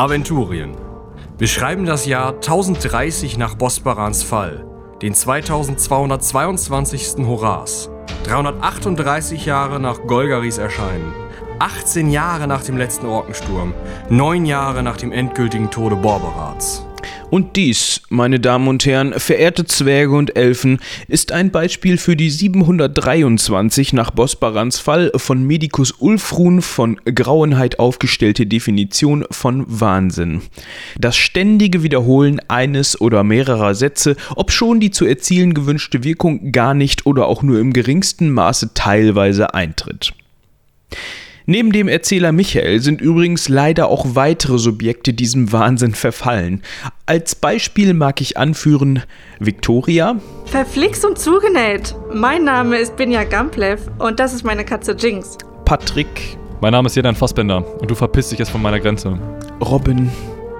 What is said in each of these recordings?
Aventurien. Wir schreiben das Jahr 1030 nach Bosbarans Fall, den 2222. Horas, 338 Jahre nach Golgaris Erscheinen, 18 Jahre nach dem letzten Orkensturm, 9 Jahre nach dem endgültigen Tode Borberats. Und dies, meine Damen und Herren, verehrte Zwerge und Elfen, ist ein Beispiel für die 723 nach Bosbarans Fall von Medicus Ulfrun von Grauenheit aufgestellte Definition von Wahnsinn. Das ständige Wiederholen eines oder mehrerer Sätze, obschon die zu erzielen gewünschte Wirkung gar nicht oder auch nur im geringsten Maße teilweise eintritt. Neben dem Erzähler Michael sind übrigens leider auch weitere Subjekte diesem Wahnsinn verfallen. Als Beispiel mag ich anführen Victoria. Verflixt und zugenäht. Mein Name ist Binja Gamplev und das ist meine Katze Jinx. Patrick. Mein Name ist Jedan Fassbender und du verpisst dich jetzt von meiner Grenze. Robin.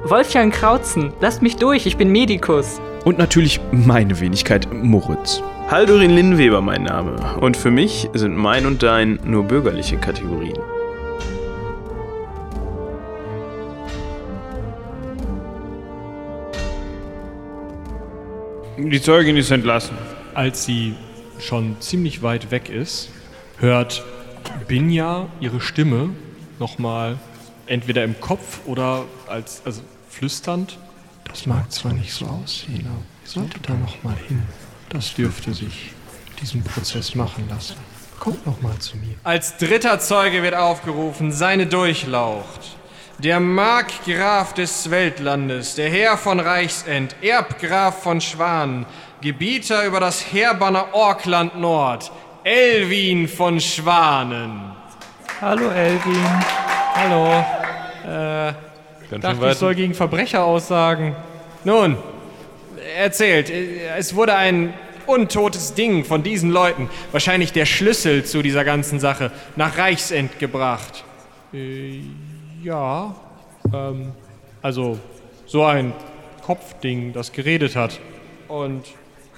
Wolfgang Krautzen, lasst mich durch, ich bin Medikus. Und natürlich meine Wenigkeit, Moritz. Haldurin Linnweber mein Name. Und für mich sind mein und dein nur bürgerliche Kategorien. Die Zeugin ist entlassen. Als sie schon ziemlich weit weg ist, hört Binja ihre Stimme nochmal entweder im Kopf oder als also flüsternd. Das mag zwar nicht so aussehen, aber ich sollte da nochmal hin. Das dürfte sich diesen Prozess machen lassen. Kommt nochmal zu mir. Als dritter Zeuge wird aufgerufen, seine Durchlaucht. Der Markgraf des Weltlandes, der Herr von Reichsend, Erbgraf von Schwan, Gebieter über das Heerbanner Orkland Nord, Elwin von Schwanen. Hallo Elvin. Hallo. Äh, dachte, ich soll gegen Verbrecher aussagen. Nun, erzählt, es wurde ein untotes Ding von diesen Leuten, wahrscheinlich der Schlüssel zu dieser ganzen Sache, nach Reichsend gebracht. Äh, ja, ähm, also so ein Kopfding, das geredet hat. Und,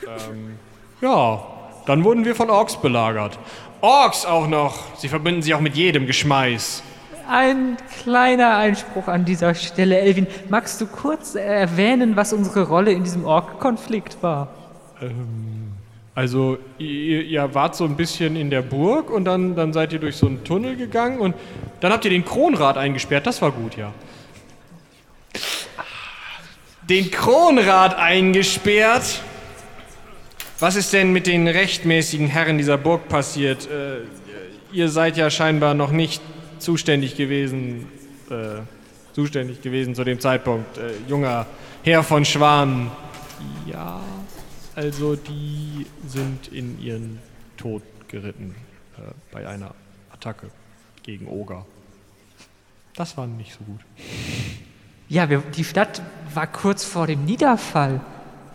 ähm, ja, dann wurden wir von Orks belagert. Orks auch noch! Sie verbinden sich auch mit jedem Geschmeiß. Ein kleiner Einspruch an dieser Stelle, Elvin. Magst du kurz erwähnen, was unsere Rolle in diesem Ork-Konflikt war? Ähm, also, ihr, ihr, wart so ein bisschen in der Burg und dann, dann seid ihr durch so einen Tunnel gegangen und dann habt ihr den Kronrat eingesperrt. Das war gut, ja. Den Kronrat eingesperrt? Was ist denn mit den rechtmäßigen Herren dieser Burg passiert? Äh, ihr seid ja scheinbar noch nicht zuständig gewesen, äh, zuständig gewesen zu dem Zeitpunkt. Äh, junger Herr von Schwan. Ja, also die sind in ihren Tod geritten äh, bei einer Attacke gegen Oger. Das war nicht so gut. Ja, wir, die Stadt war kurz vor dem Niederfall.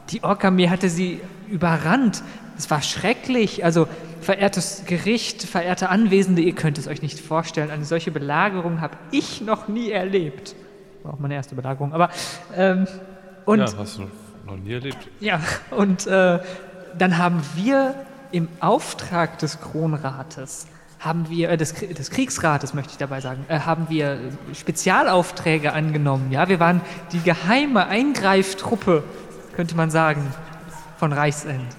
Die Ork-Armee hatte sie überrannt. Es war schrecklich. Also, verehrtes Gericht, verehrte Anwesende, ihr könnt es euch nicht vorstellen. Eine solche Belagerung habe ich noch nie erlebt. War auch meine erste Belagerung. Aber, ähm, und. Ja, hast du noch nie erlebt. Ja, und äh, dann haben wir im Auftrag des Kronrates haben wir, äh, des, des, Kriegsrates möchte ich dabei sagen, äh, haben wir Spezialaufträge angenommen. Ja, wir waren die geheime Eingreiftruppe, könnte man sagen, von Reichsend.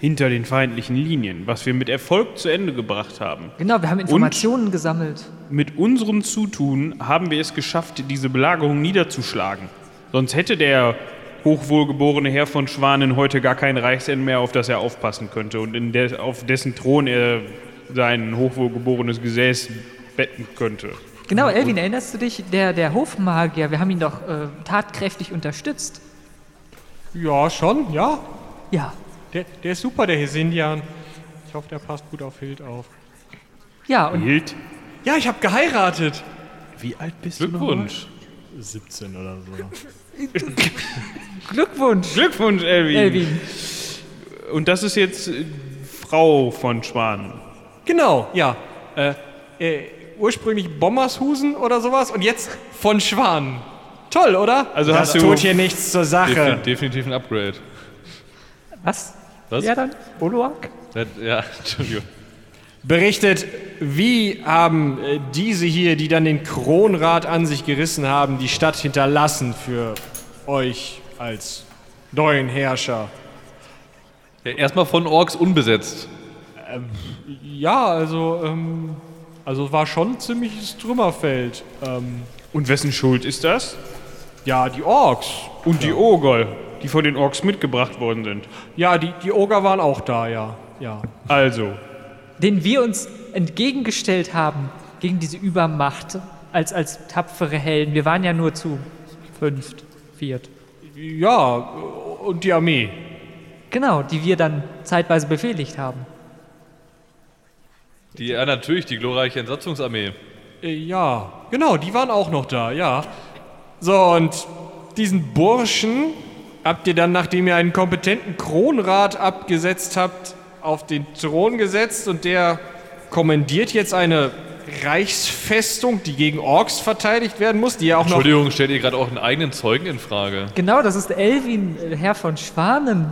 Hinter den feindlichen Linien, was wir mit Erfolg zu Ende gebracht haben. Genau, wir haben Informationen Und gesammelt. Mit unserem Zutun haben wir es geschafft, diese Belagerung niederzuschlagen. Sonst hätte der hochwohlgeborene Herr von Schwanen heute gar kein Reichsend mehr, auf das er aufpassen könnte und in der, auf dessen Thron er sein hochwohlgeborenes Gesäß betten könnte. Genau, Elvin, erinnerst du dich, der, der Hofmagier, wir haben ihn doch äh, tatkräftig unterstützt. Ja, schon, ja. Ja. Der, der ist super, der Hesindian. Ich hoffe, der passt gut auf Hild auf. Ja, und. Hild? Ja, ich habe geheiratet. Wie alt bist Glückwunsch. du? 17 oder so. Glückwunsch. Glückwunsch, Elvin. Elvin. Und das ist jetzt äh, Frau von Schwan. Genau, ja. Äh, äh, ursprünglich Bommershusen oder sowas und jetzt von Schwan. Toll, oder? Also das hast du tut hier nichts zur Sache. Defin definitiv ein Was? Was? Ja, dann? Oloak? Ja, Entschuldigung. Berichtet, wie haben äh, diese hier, die dann den Kronrat an sich gerissen haben, die Stadt hinterlassen für euch als neuen Herrscher? Ja, erstmal von Orks unbesetzt. Ja, also, ähm, also war schon ein ziemliches Trümmerfeld. Ähm, Und wessen Schuld ist das? ja, die Orks. Und die Ogol, die von den Orks mitgebracht worden sind. Ja, die, die Oger waren auch da, ja. Ja. Also, Den wir uns entgegengestellt haben gegen diese Übermacht als, als tapfere Helden. Wir waren ja nur zu fünft, viert. Ja, und die Armee. Genau, die wir dann zeitweise befehligt haben. Die, ja, natürlich, die glorreiche Entsatzungsarmee. Äh, Ja, genau, die waren auch noch da, ja. So, und diesen Burschen habt ihr dann, nachdem ihr einen kompetenten Kronrat abgesetzt habt, auf den Thron gesetzt und der kommandiert jetzt eine Reichsfestung, die gegen Orks verteidigt werden muss, die ja auch noch... Entschuldigung, stellt ihr gerade auch einen eigenen Zeugen in Frage? Genau, das ist Elvin, äh, Herr von Schwanen.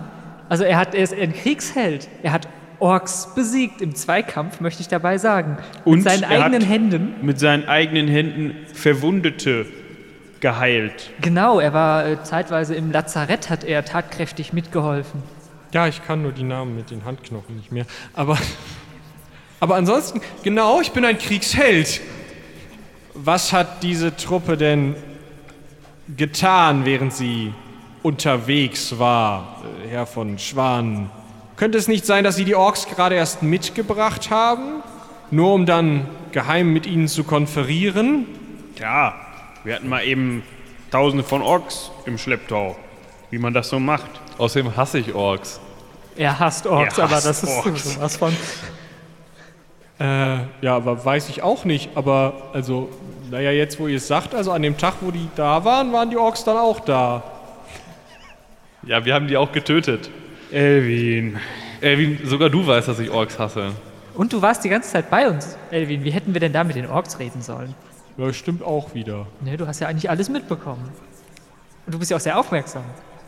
Also er, hat, er ist ein Kriegsheld. Er hat Orks besiegt im Zweikampf, möchte ich dabei sagen. Und Mit seinen er eigenen hat- Händen. mit seinen eigenen Händen Verwundete geheilt. Genau, er war äh, zeitweise im Lazarett, hat er tatkräftig mitgeholfen. Ja, ich kann nur die Namen mit den Handknochen nicht mehr. Aber, aber ansonsten, genau, ich bin ein Kriegsheld. Was hat diese Truppe denn getan, während sie unterwegs war, äh, Herr von Schwan? Könnte es nicht sein, dass Sie die Orks gerade erst mitgebracht haben, nur um dann geheim mit ihnen zu konferieren? Ja, wir hatten mal eben tausende von Orks im Schlepptau. Wie man das so macht. Außerdem hasse ich Orks. Er hasst Orks, Er aber hasst das ist Orks. sowas von. Äh, ja, aber weiß ich auch nicht. Aber, also, naja, jetzt wo ihr es sagt, also an dem Tag, wo die da waren, waren die Orks dann auch da. Ja, wir haben die auch getötet. Elvin. Elvin, sogar du weißt, dass ich Orks hasse. Und du warst die ganze Zeit bei uns, Elvin. Wie hätten wir denn da mit den Orks reden sollen? Ja, stimmt auch wieder. Ne, du hast ja eigentlich alles mitbekommen. Und du bist ja auch sehr aufmerksam.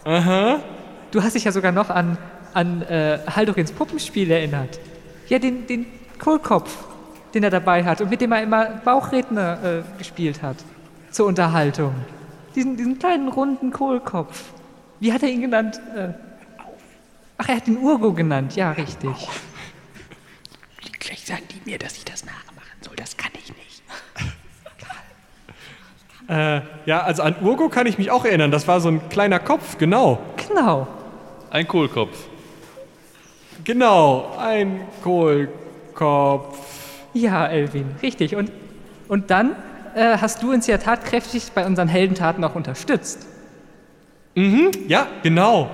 Aha. Du hast dich ja sogar noch an, an äh, Haldorins Puppenspiel erinnert. Ja, den, den Kohlkopf, den er dabei hat und mit dem er immer Bauchredner äh, gespielt hat. Zur Unterhaltung. Diesen, diesen kleinen runden Kohlkopf. Wie hat er ihn genannt? Äh, ach, er hat ihn Urgo genannt. Ja, richtig. Gleich sagen die mir, dass ich das nachmachen soll. Das kann ich nicht. Äh, ja, also an Urgo kann ich mich auch erinnern. Das war so ein kleiner Kopf, genau. Genau. Ein Kohlkopf. Genau, ein Kohlkopf. Ja, Elvin, richtig. Und, und dann äh, hast du uns ja tatkräftig bei unseren Heldentaten auch unterstützt. Ja, genau.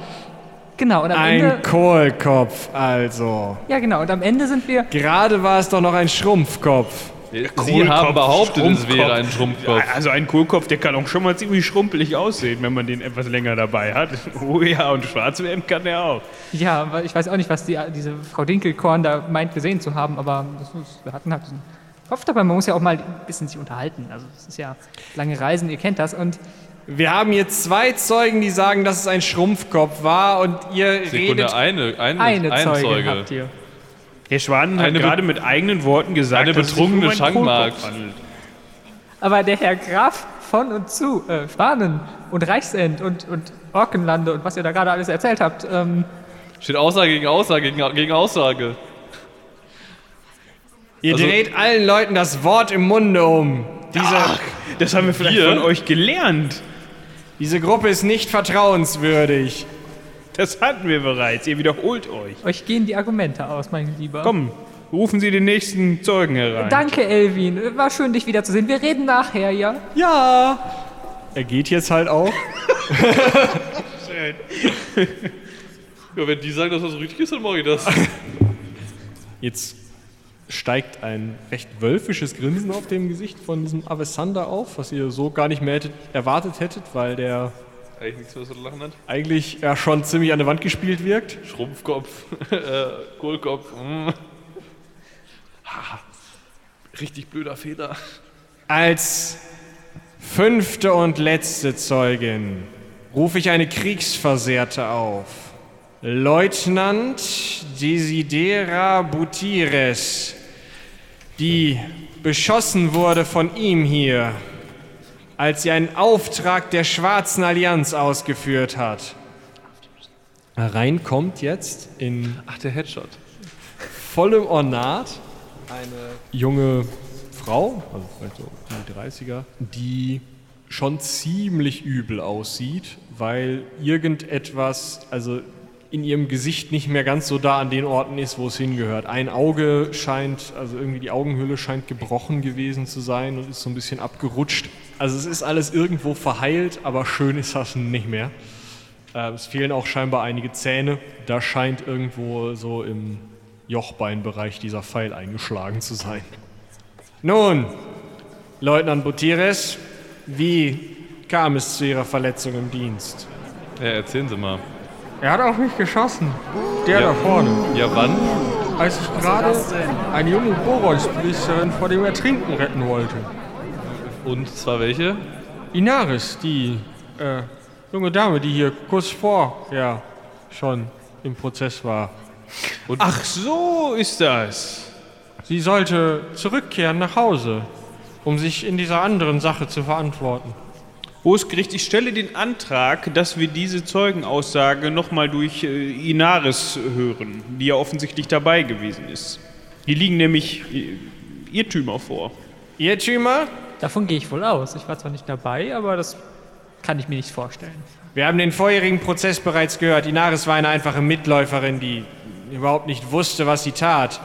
Genau, und am Ein Ende. Kohlkopf, also. Ja, genau, und am Ende sind wir. Gerade war es doch noch ein Schrumpfkopf. Sie Kohlkopf, haben behauptet, es wäre ein Schrumpfkopf. Also ein Kohlkopf, der kann auch schon mal ziemlich schrumpelig aussehen, wenn man den etwas länger dabei hat. Oh ja, und schwarz werden kann der auch. Ja, weil ich weiß auch nicht, was die, diese Frau Dinkelkorn da meint gesehen zu haben, aber das wir hatten halt diesen Kopf dabei. Man muss ja auch mal ein bisschen sich unterhalten. Also, es ist ja lange Reisen, ihr kennt das. Und Wir haben hier zwei Zeugen, die sagen, dass es ein Schrumpfkopf war und ihr Sekunde, redet. eine, eine, eine ein Zeuge Zeuge. habt ihr. Herr Schwan hat Eine gerade mit eigenen Worten gesagt, eine dass es sich um betrunkene handelt. Aber der Herr Graf von und zu, äh, Schwanen und Reichsend und, und Orkenlande und was ihr da gerade alles erzählt habt, ähm, Steht Aussage gegen Aussage gegen, gegen Aussage. Ihr Also- dreht allen Leuten das Wort im Munde um. Diese, Das haben wir vielleicht Wir? von euch gelernt. diese Gruppe ist nicht vertrauenswürdig. Das hatten wir bereits. Ihr wiederholt euch. euch gehen die Argumente aus, mein Lieber. Komm, rufen Sie den nächsten Zeugen herein. Danke, Elvin. War schön, dich wiederzusehen. Wir reden nachher, ja? Ja. Er geht jetzt halt auch. Ja, wenn die sagen, dass das richtig ist, dann mache ich das. Jetzt steigt ein recht wölfisches Grinsen auf dem Gesicht von diesem Avesander auf, was ihr so gar nicht mehr hättet, erwartet hättet, weil der Eigentlich nichts mehr zu lachen hat. eigentlich ja schon ziemlich an der Wand gespielt wirkt. Schrumpfkopf, äh, Kohlkopf. Mm. Ha, Richtig blöder Fehler. Als fünfte und letzte Zeugin rufe ich eine Kriegsversehrte auf. Leutnant Desidera Butires, die beschossen wurde von ihm hier, als sie einen Auftrag der Schwarzen Allianz ausgeführt hat. Rein kommt jetzt in Ach, der Headshot. vollem Ornat eine junge Frau, also vielleicht so um die 30er, die schon ziemlich übel aussieht, weil irgendetwas, also in ihrem Gesicht nicht mehr ganz so da an den Orten ist, wo es hingehört. Ein Auge scheint, also irgendwie die Augenhöhle scheint gebrochen gewesen zu sein und ist so ein bisschen abgerutscht. Also es ist alles irgendwo verheilt, aber schön ist das nicht mehr. Äh, es fehlen auch scheinbar einige Zähne. Da scheint irgendwo so im Jochbeinbereich dieser Pfeil eingeschlagen zu sein. Nun, Leutnant Butires, wie kam es zu Ihrer Verletzung im Dienst? Ja, erzählen Sie mal. Er hat auf mich geschossen. Der Ja. da vorne. Ja, wann? Als ich gerade eine junge Boronspriesterin vor dem Ertrinken retten wollte. Und zwar welche? Inaris, die äh, junge Dame, die hier kurz vor, ja, schon im Prozess war. Ach, so ist das. Sie sollte zurückkehren nach Hause, um sich in dieser anderen Sache zu verantworten. Hohes Gericht, ich stelle den Antrag, dass wir diese Zeugenaussage nochmal durch äh, Inaris hören, die ja offensichtlich dabei gewesen ist. Hier liegen nämlich äh, Irrtümer vor. Irrtümer? Davon gehe ich wohl aus. Ich war zwar nicht dabei, aber das kann ich mir nicht vorstellen. Wir haben den vorherigen Prozess bereits gehört. Inaris war eine einfache Mitläuferin, die überhaupt nicht wusste, was sie tat.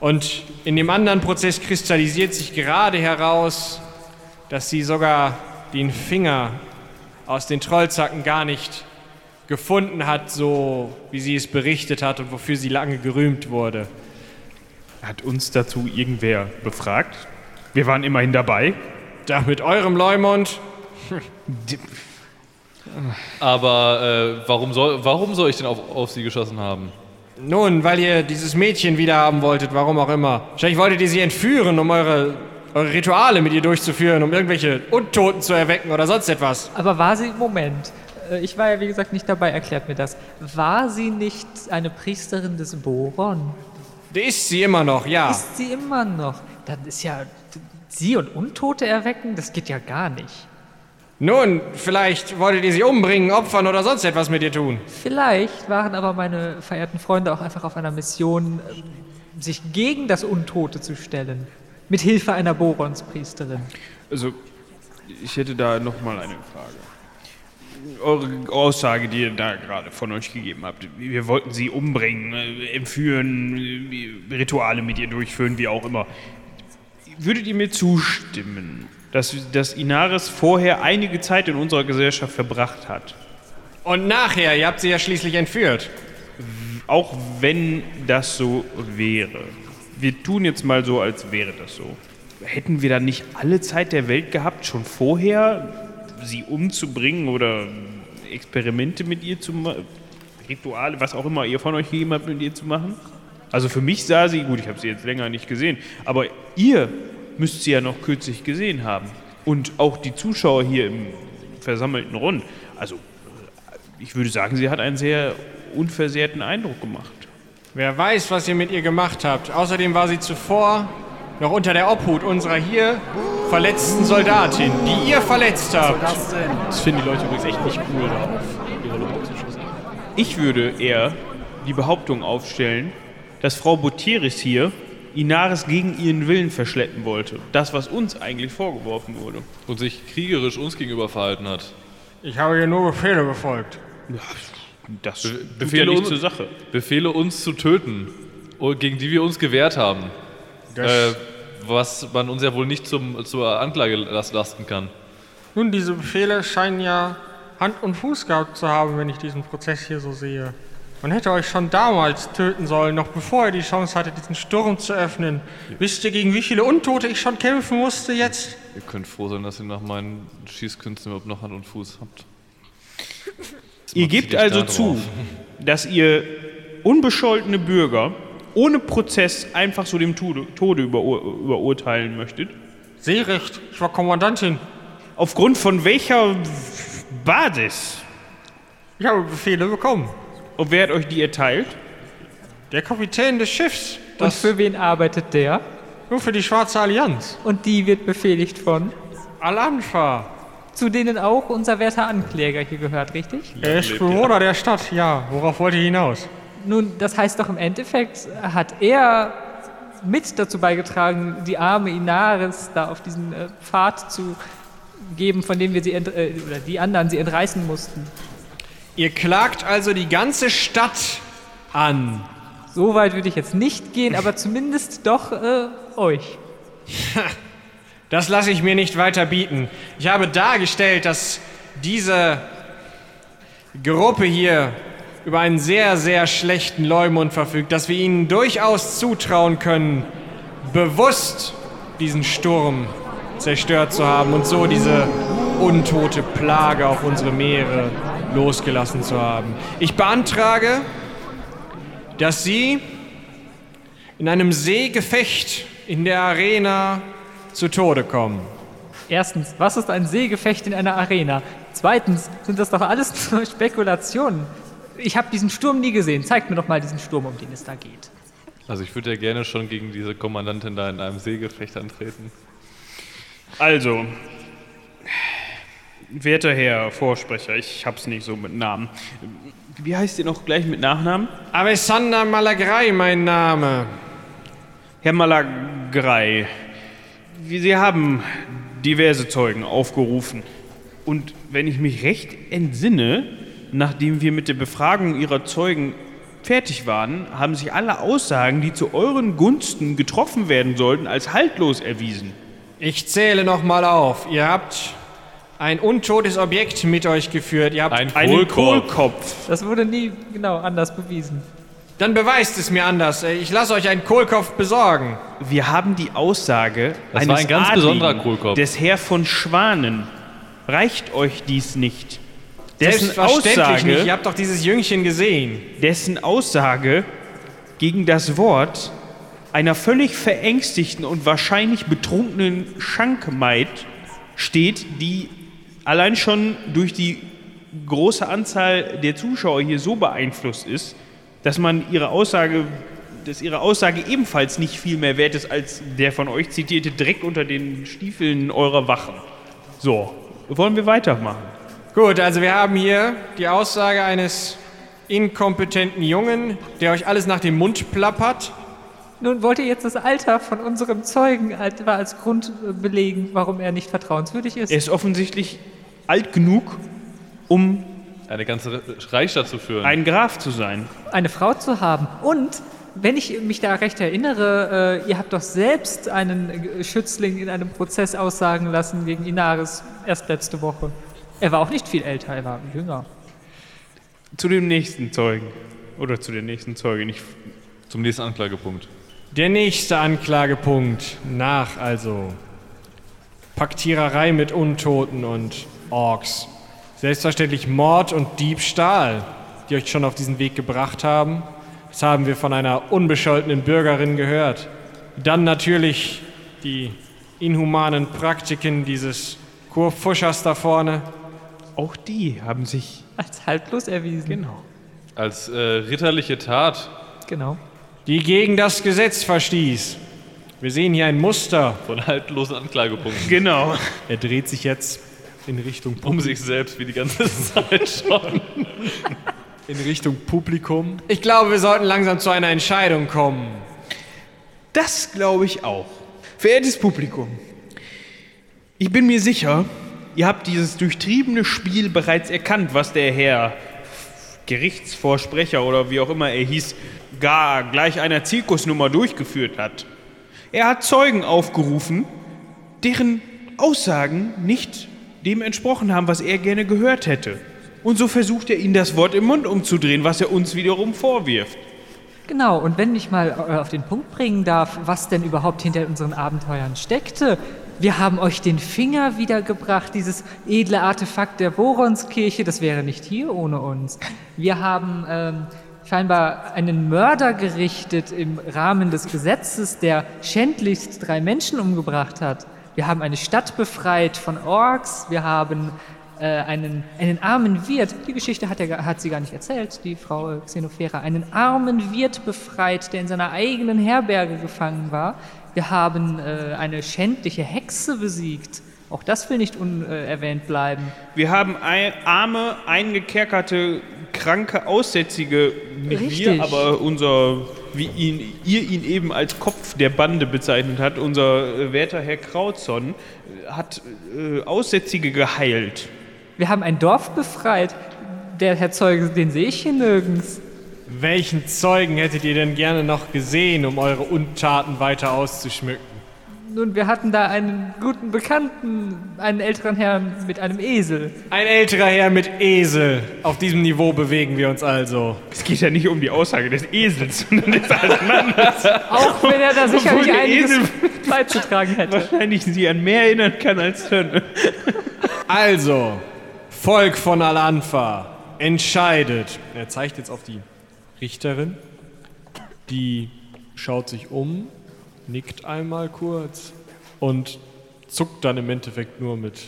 Und in dem anderen Prozess kristallisiert sich gerade heraus, dass sie sogar den Finger aus den Trollzacken gar nicht gefunden hat, so wie sie es berichtet hat und wofür sie lange gerühmt wurde. Hat uns dazu irgendwer befragt? Wir waren immerhin dabei. Da mit eurem Leumund? Aber äh, warum, soll, warum soll ich denn auf, auf Sie geschossen haben? Nun, weil ihr dieses Mädchen wieder haben wolltet, warum auch immer. Wahrscheinlich wolltet ihr sie entführen, um eure, eure Rituale mit ihr durchzuführen, um irgendwelche Untoten zu erwecken oder sonst etwas. Aber war sie, Moment, äh, ich war ja wie gesagt nicht dabei, erklärt mir das. War sie nicht eine Priesterin des Boron? Ist sie immer noch, ja. Ist sie immer noch? Dann ist ja sie und Untote erwecken, das geht ja gar nicht. Nun, vielleicht wolltet ihr sie umbringen, opfern oder sonst etwas mit ihr tun. Vielleicht waren aber meine verehrten Freunde auch einfach auf einer Mission, ähm, sich gegen das Untote zu stellen. Mit Hilfe einer Boronspriesterin. Also, ich hätte da nochmal eine Frage. Eure Aussage, die ihr da gerade von euch gegeben habt, wir wollten sie umbringen, äh, entführen, äh, Rituale mit ihr durchführen, wie auch immer. Würdet ihr mir zustimmen, dass, dass Inaris vorher einige Zeit in unserer Gesellschaft verbracht hat? Und nachher, ihr habt sie ja schließlich entführt. Auch wenn das so wäre. Wir tun jetzt mal so, als wäre das so. Hätten wir dann nicht alle Zeit der Welt gehabt, schon vorher sie umzubringen oder Experimente mit ihr zu machen? Rituale, was auch immer ihr von euch gegeben habt, mit ihr zu machen? Also für mich sah sie, gut, ich habe sie jetzt länger nicht gesehen, aber ihr müsst sie ja noch kürzlich gesehen haben. Und auch die Zuschauer hier im versammelten Rund. Also ich würde sagen, sie hat einen sehr unversehrten Eindruck gemacht. Wer weiß, was ihr mit ihr gemacht habt. Außerdem war sie zuvor noch unter der Obhut unserer hier verletzten Soldatin, die ihr verletzt habt. Das finden die Leute übrigens echt nicht cool, da auf ihre Leute zu schießen. Ich würde eher die Behauptung aufstellen, dass Frau Botiris hier Inaris gegen ihren Willen verschleppen wollte. Das, was uns eigentlich vorgeworfen wurde. Und sich kriegerisch uns gegenüber verhalten hat. Ich habe hier nur Befehle befolgt. Das ja Befehle nicht uns- zur Sache. Befehle uns zu töten, gegen die wir uns gewehrt haben. Äh, was man uns ja wohl nicht zum, zur Anklage las- lasten kann. Nun, diese Befehle scheinen ja Hand und Fuß gehabt zu haben, wenn ich diesen Prozess hier so sehe. Man hätte euch schon damals töten sollen, noch bevor ihr die Chance hattet, diesen Sturm zu öffnen. Wisst ihr, gegen wie viele Untote ich schon kämpfen musste jetzt? Ihr könnt froh sein, dass ihr nach meinen Schießkünsten überhaupt noch Hand und Fuß habt. Ihr gebt also da zu, dass ihr unbescholtene Bürger ohne Prozess einfach so dem Tode, Tode überur überurteilen möchtet. Seerecht, ich war Kommandantin. Aufgrund von welcher Basis? Ich habe Befehle bekommen. Und wer hat euch die erteilt? Der Kapitän des Schiffs. Und für wen arbeitet der? Nur für die Schwarze Allianz. Und die wird befehligt von, Al-Anfa. Zu denen auch unser werter Ankläger hier gehört, richtig? Er ist Bewohner der Stadt, ja. Worauf wollt ihr hinaus? Nun, das heißt doch im Endeffekt, hat er mit dazu beigetragen, die arme Inaris da auf diesen äh, Pfad zu geben, von dem wir sie, äh, oder die anderen sie entreißen mussten. Ihr klagt also die ganze Stadt an. So weit würde ich jetzt nicht gehen, aber zumindest doch äh, euch. Das lasse ich mir nicht weiter bieten. Ich habe dargestellt, dass diese Gruppe hier über einen sehr, sehr schlechten Leumund verfügt, dass wir ihnen durchaus zutrauen können, bewusst diesen Sturm zerstört zu haben und so diese untote Plage auf unsere Meere losgelassen zu haben. Ich beantrage, dass sie in einem Seegefecht in der Arena zu Tode kommen. Erstens, was ist ein Seegefecht in einer Arena? Zweitens, sind das doch alles nur Spekulationen. Ich habe diesen Sturm nie gesehen. Zeigt mir doch mal diesen Sturm, um den es da geht. Also ich würde ja gerne schon gegen diese Kommandantin da in einem Seegefecht antreten. Also, werter Herr Vorsprecher, ich hab's nicht so mit Namen. Wie heißt ihr noch gleich mit Nachnamen? Alexander Malagrei, mein Name. Herr Malagrei, Sie haben diverse Zeugen aufgerufen. Und wenn ich mich recht entsinne, nachdem wir mit der Befragung Ihrer Zeugen fertig waren, haben sich alle Aussagen, die zu euren Gunsten getroffen werden sollten, als haltlos erwiesen. Ich zähle nochmal auf. Ihr habt ein untotes Objekt mit euch geführt. Ihr habt Ein Einen Kohlkorb. Kohlkopf. Das wurde nie genau anders bewiesen. Dann beweist es mir anders. Ich lasse euch einen Kohlkopf besorgen. Wir haben die Aussage Das war eines ein ganz Adligen, besonderer Kohlkopf. des Herr von Schwanen. Reicht euch dies nicht? Dessen Selbstverständlich Aussage, nicht. Ihr habt doch dieses Jüngchen gesehen. dessen Aussage gegen das Wort einer völlig verängstigten und wahrscheinlich betrunkenen Schankmaid steht, die allein schon durch die große Anzahl der Zuschauer hier so beeinflusst ist, dass man ihre Aussage, dass ihre Aussage ebenfalls nicht viel mehr wert ist als der von euch zitierte Dreck unter den Stiefeln eurer Wachen. So, wollen wir weitermachen? Gut, also wir haben hier die Aussage eines inkompetenten Jungen, der euch alles nach dem Mund plappert. Nun wollt ihr jetzt das Alter von unserem Zeugen etwa als Grund äh, belegen, warum er nicht vertrauenswürdig ist? Er ist offensichtlich alt genug, um Eine ganze Reichsstadt zu führen. ein Graf zu sein. eine Frau zu haben. Und, wenn ich mich da recht erinnere, äh, ihr habt doch selbst einen Schützling in einem Prozess aussagen lassen gegen Inaris erst letzte Woche. Er war auch nicht viel älter, er war jünger. Zu dem nächsten Zeugen. Oder zu der nächsten Zeugin. Ich, Zum nächsten Anklagepunkt. Der nächste Anklagepunkt nach also Paktiererei mit Untoten und Orks. Selbstverständlich Mord und Diebstahl, die euch schon auf diesen Weg gebracht haben. Das haben wir von einer unbescholtenen Bürgerin gehört. Dann natürlich die inhumanen Praktiken dieses Kurfuschers da vorne. auch die haben sich. Als haltlos erwiesen. Genau. Als äh, ritterliche Tat Genau. die gegen das Gesetz verstieß. Wir sehen hier ein Muster. von haltlosen Anklagepunkten. Genau. Er dreht sich jetzt in Richtung, Um sich selbst wie die ganze Zeit schon. in Richtung Publikum. Ich glaube, wir sollten langsam zu einer Entscheidung kommen. Das glaube ich auch. Verehrtes Publikum, ich bin mir sicher, ihr habt dieses durchtriebene Spiel bereits erkannt, was der Herr Gerichtsvorsprecher oder wie auch immer er hieß, gar gleich einer Zirkusnummer durchgeführt hat. Er hat Zeugen aufgerufen, deren Aussagen nicht dem entsprochen haben, was er gerne gehört hätte. Und so versucht er ihnen das Wort im Mund umzudrehen, was er uns wiederum vorwirft. Genau, und wenn ich mal äh, auf den Punkt bringen darf, was denn überhaupt hinter unseren Abenteuern steckte. Wir haben euch den Finger wiedergebracht, dieses edle Artefakt der Boronskirche, das wäre nicht hier ohne uns. Wir haben ähm, scheinbar einen Mörder gerichtet im Rahmen des Gesetzes, der schändlichst drei Menschen umgebracht hat. Wir haben eine Stadt befreit von Orks, wir haben äh, einen, einen armen Wirt, die Geschichte hat, er, hat sie gar nicht erzählt, die Frau äh, Xenophera, einen armen Wirt befreit, der in seiner eigenen Herberge gefangen war. Wir haben äh, eine schändliche Hexe besiegt. Auch das will nicht unerwähnt bleiben. Wir haben ein, arme, eingekerkerte, kranke, Aussätzige, nicht Richtig. wir, aber unser, wie ihn, ihr ihn eben als Kopf der Bande bezeichnet hat, unser äh, werter Herr Krautson, äh, hat äh, Aussätzige geheilt. Wir haben ein Dorf befreit. Der Herr Zeuge, den sehe ich hier nirgends. Welchen Zeugen hättet ihr denn gerne noch gesehen, um eure Untaten weiter auszuschmücken? Nun, wir hatten da einen guten Bekannten, einen älteren Herrn mit einem Esel. Ein älterer Herr mit Esel. Auf diesem Niveau bewegen wir uns also. Es geht ja nicht um die Aussage des Esels, sondern des alten Mannes. Auch wenn er da sicherlich Obwohl einiges Esel beizutragen hätte. wahrscheinlich sie an mehr erinnern kann als Tönne. Also, Volk von Al-Anfa, entscheidet. Er zeigt jetzt auf die Richterin. Die schaut sich um, nickt einmal kurz und zuckt dann im Endeffekt nur mit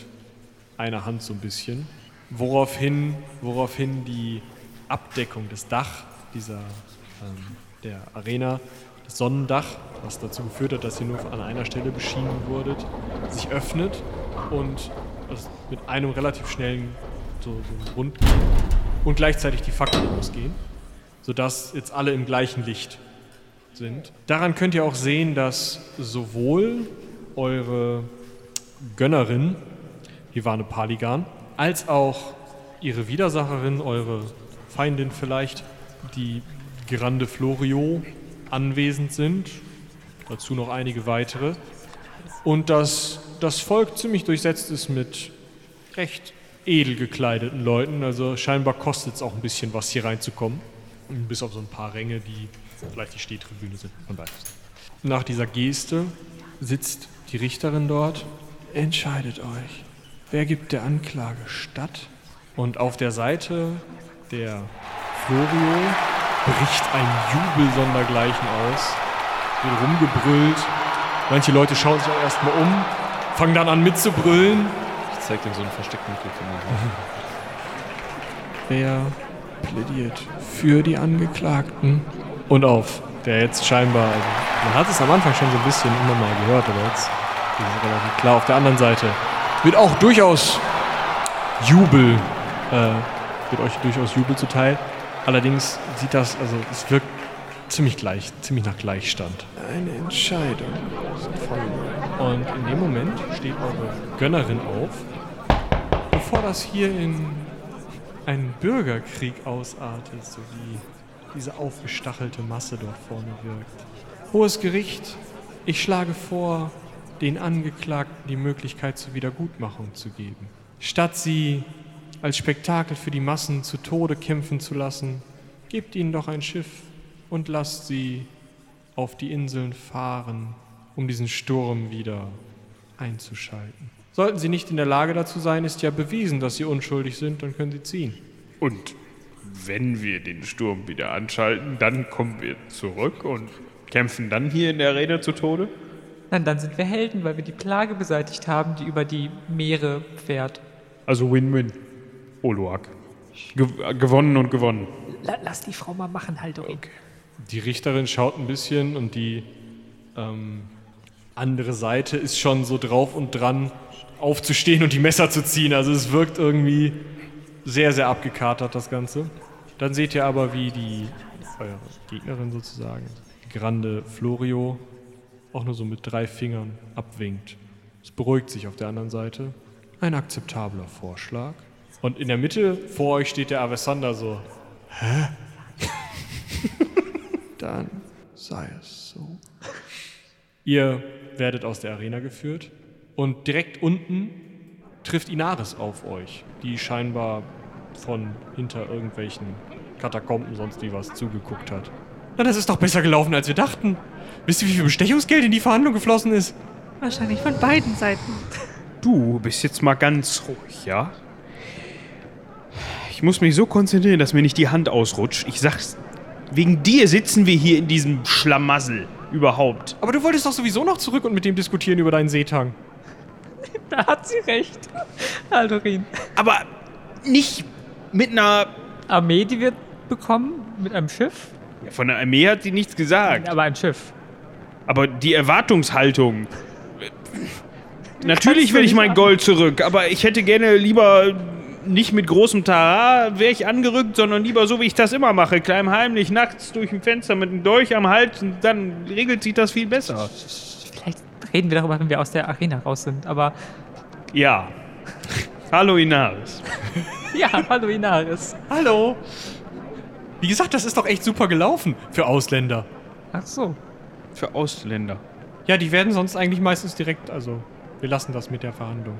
einer Hand so ein bisschen. Woraufhin, woraufhin die Abdeckung des Dach dieser ähm, der Arena, das Sonnendach, was dazu geführt hat, dass ihr nur an einer Stelle beschienen wurdet, sich öffnet und mit einem relativ schnellen so, so Rund und gleichzeitig die Fackeln ausgehen, sodass jetzt alle im gleichen Licht sind. Daran könnt ihr auch sehen, dass sowohl eure Gönnerin, Ivane Paligan, als auch ihre Widersacherin, eure Feindin vielleicht, die Grande Florio, anwesend sind. Dazu noch einige weitere. Und dass das Volk ziemlich durchsetzt ist mit recht edel gekleideten Leuten. Also scheinbar kostet es auch ein bisschen was, hier reinzukommen. Bis auf so ein paar Ränge, die vielleicht die Stehtribüne sind. Man nicht. Nach dieser Geste sitzt die Richterin dort. Entscheidet euch. Wer gibt der Anklage statt? Und auf der Seite der Florio bricht ein Jubel sondergleichen aus. Wird rumgebrüllt. Manche Leute schauen sich auch erstmal um, fangen dann an mitzubrüllen. Ich zeig dem so einen versteckten Mittelfinger. Wer plädiert für die Angeklagten? Und auf, der jetzt scheinbar, also man hat es am Anfang schon so ein bisschen immer mal gehört, aber jetzt ist es relativ klar. Auf der anderen Seite wird auch durchaus Jubel, äh, wird euch durchaus Jubel zuteil. Allerdings sieht das, also es wirkt ziemlich gleich, ziemlich nach Gleichstand. Eine Entscheidung. Und in dem Moment steht eure Gönnerin auf, bevor das hier in einen Bürgerkrieg ausartet, so wie diese aufgestachelte Masse dort vorne wirkt. Hohes Gericht, ich schlage vor, den Angeklagten die Möglichkeit zur Wiedergutmachung zu geben. Statt sie als Spektakel für die Massen zu Tode kämpfen zu lassen, gebt ihnen doch ein Schiff und lasst sie auf die Inseln fahren, um diesen Sturm wieder einzuschalten. Sollten sie nicht in der Lage dazu sein, ist ja bewiesen, dass sie unschuldig sind, dann können sie ziehen. Und wenn wir den Sturm wieder anschalten, dann kommen wir zurück und kämpfen dann hier in der Arena zu Tode? Nein, dann sind wir Helden, weil wir die Plage beseitigt haben, die über die Meere fährt. Also Win-Win. Oluak. Ge gewonnen und gewonnen. La lass die Frau mal machen, Haldorin. Die Richterin schaut ein bisschen und die ähm, andere Seite ist schon so drauf und dran, aufzustehen und die Messer zu ziehen. Also es wirkt irgendwie sehr, sehr abgekatert, das Ganze. Dann seht ihr aber, wie die eure Gegnerin sozusagen, die Grande Florio, auch nur so mit drei Fingern abwinkt. Es beruhigt sich auf der anderen Seite. Ein akzeptabler Vorschlag. Und in der Mitte vor euch steht der Avesander so. Hä? Dann sei es so. Ihr werdet aus der Arena geführt und direkt unten trifft Inaris auf euch, die scheinbar von hinter irgendwelchen Katakomben sonst wie was zugeguckt hat. Na, das ist doch besser gelaufen, als wir dachten. Wisst ihr, wie viel Bestechungsgeld in die Verhandlung geflossen ist? Wahrscheinlich von beiden Seiten. Du bist jetzt mal ganz ruhig, ja? Ich muss mich so konzentrieren, dass mir nicht die Hand ausrutscht. Ich sag's, wegen dir sitzen wir hier in diesem Schlamassel überhaupt. Aber du wolltest doch sowieso noch zurück und mit dem diskutieren über deinen Seetang. Da hat sie recht. Haldorin. Aber nicht mit einer. Armee, die wir bekommen? Mit einem Schiff? Ja, von der Armee hat sie nichts gesagt. Aber ein Schiff. Aber die Erwartungshaltung. Natürlich will ich mein an- Gold zurück, aber ich hätte gerne lieber nicht mit großem Tara wäre ich angerückt, sondern lieber so, wie ich das immer mache. Klein heimlich, nachts durch ein Fenster mit einem Dolch am Hals und dann regelt sich das viel besser. Vielleicht reden wir darüber, wenn wir aus der Arena raus sind. Aber Ja. Hallo Inaris. ja, hallo Inaris. Hallo. Wie gesagt, das ist doch echt super gelaufen für Ausländer. Ach so. Für Ausländer. Ja, die werden sonst eigentlich meistens direkt, also wir lassen das mit der Verhandlung.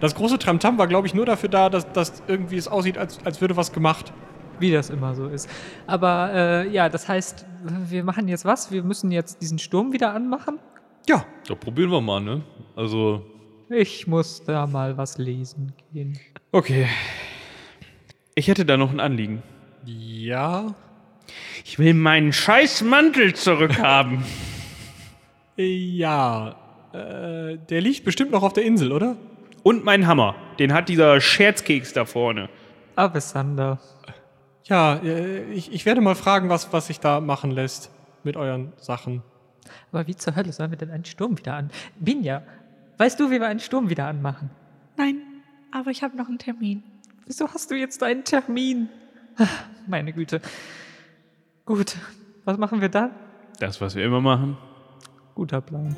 Das große Tramtam war, glaube ich, nur dafür da, dass, dass irgendwie es aussieht, als, als würde was gemacht. Wie das immer so ist. Aber äh, ja, das heißt, wir machen jetzt was? Wir müssen jetzt diesen Sturm wieder anmachen? Ja, Ja, probieren wir mal, ne? Also, Ich muss da mal was lesen gehen. Okay. Ich hätte da noch ein Anliegen. ja, Ich will meinen scheiß Mantel zurückhaben. ja. Äh, der liegt bestimmt noch auf der Insel, oder? Und meinen Hammer. Den hat dieser Scherzkeks da vorne. Avesander. Ja, äh, ich, ich werde mal fragen, was, was sich da machen lässt mit euren Sachen. Aber wie zur Hölle sollen wir denn einen Sturm wieder an? Binja, weißt du, wie wir einen Sturm wieder anmachen? Nein, aber ich habe noch einen Termin. Wieso hast du jetzt einen Termin? Ah, Meine Güte. Gut, was machen wir dann? Das, was wir immer machen. Guter Plan.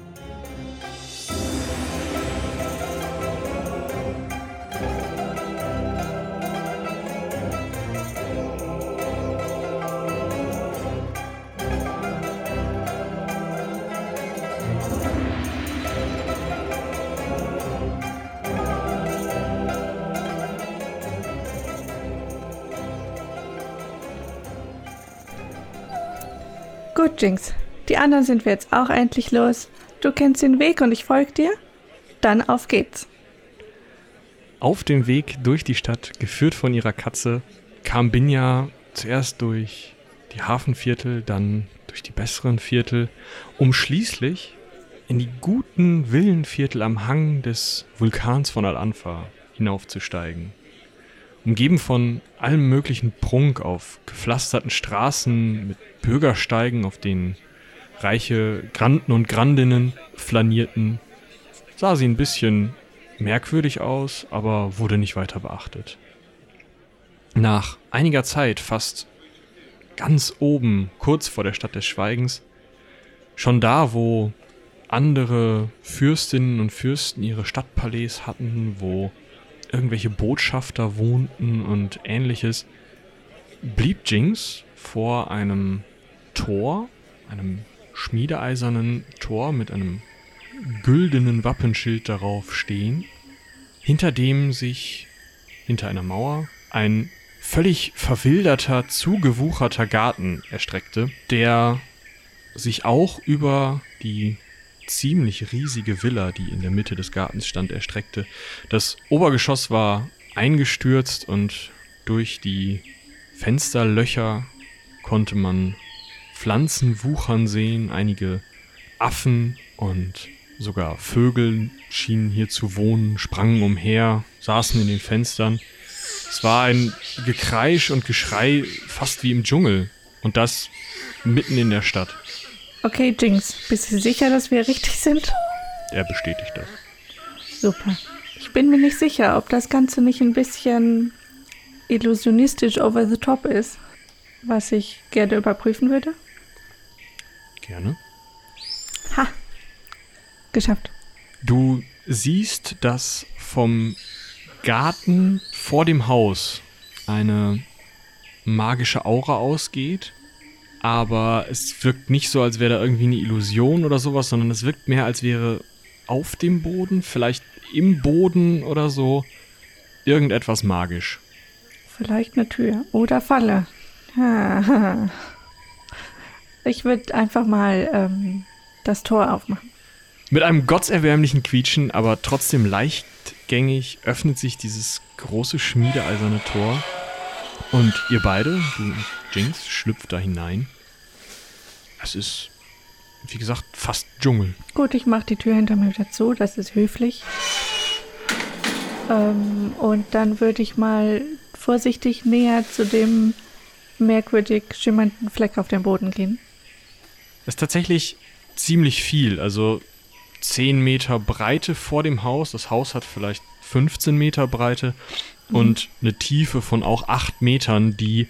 Gut, Jinx. Die anderen sind wir jetzt auch endlich los. Du kennst den Weg und ich folge dir? Dann auf geht's. Auf dem Weg durch die Stadt, geführt von ihrer Katze, kam Binja zuerst durch die Hafenviertel, dann durch die besseren Viertel, um schließlich in die guten Villenviertel am Hang des Vulkans von Al-Anfa hinaufzusteigen. Umgeben von allem möglichen Prunk auf gepflasterten Straßen mit Bürgersteigen, auf denen reiche Granden und Grandinnen flanierten, sah sie ein bisschen merkwürdig aus, aber wurde nicht weiter beachtet. Nach einiger Zeit, fast ganz oben, kurz vor der Stadt des Schweigens, schon da, wo andere Fürstinnen und Fürsten ihre Stadtpalais hatten, wo irgendwelche Botschafter wohnten und ähnliches, blieb Jinx vor einem Tor, einem schmiedeeisernen Tor mit einem güldenen Wappenschild darauf stehen, hinter dem sich hinter einer Mauer ein völlig verwilderter, zugewucherter Garten erstreckte, der sich auch über die ziemlich riesige Villa, die in der Mitte des Gartens stand, erstreckte. Das Obergeschoss war eingestürzt und durch die Fensterlöcher konnte man Pflanzen wuchern sehen, einige Affen und sogar Vögel schienen hier zu wohnen, sprangen umher, saßen in den Fenstern. Es war ein Gekreisch und Geschrei fast wie im Dschungel und das mitten in der Stadt. Okay, Jinx, bist du sicher, dass wir richtig sind? Er bestätigt das. Super. Ich bin mir nicht sicher, ob das Ganze nicht ein bisschen illusionistisch over the top ist, was ich gerne überprüfen würde. Gerne. Ha! Geschafft. Du siehst, dass vom Garten vor dem Haus eine magische Aura ausgeht, aber es wirkt nicht so, als wäre da irgendwie eine Illusion oder sowas, sondern es wirkt mehr, als wäre auf dem Boden, vielleicht im Boden oder so, irgendetwas magisch. Vielleicht eine Tür oder Falle. Ich würde einfach mal ähm, das Tor aufmachen. Mit einem gottserwärmlichen Quietschen, aber trotzdem leichtgängig, öffnet sich dieses große schmiedeeiserne Tor. Und ihr beide, du Jinx, schlüpft da hinein. Es ist, wie gesagt, fast Dschungel. Gut, ich mache die Tür hinter mir wieder zu, das ist höflich. Ähm, und dann würde ich mal vorsichtig näher zu dem merkwürdig schimmernden Fleck auf dem Boden gehen. Das ist tatsächlich ziemlich viel. Also 10 Meter Breite vor dem Haus. Das Haus hat vielleicht 15 Meter Breite und eine Tiefe von auch 8 Metern, die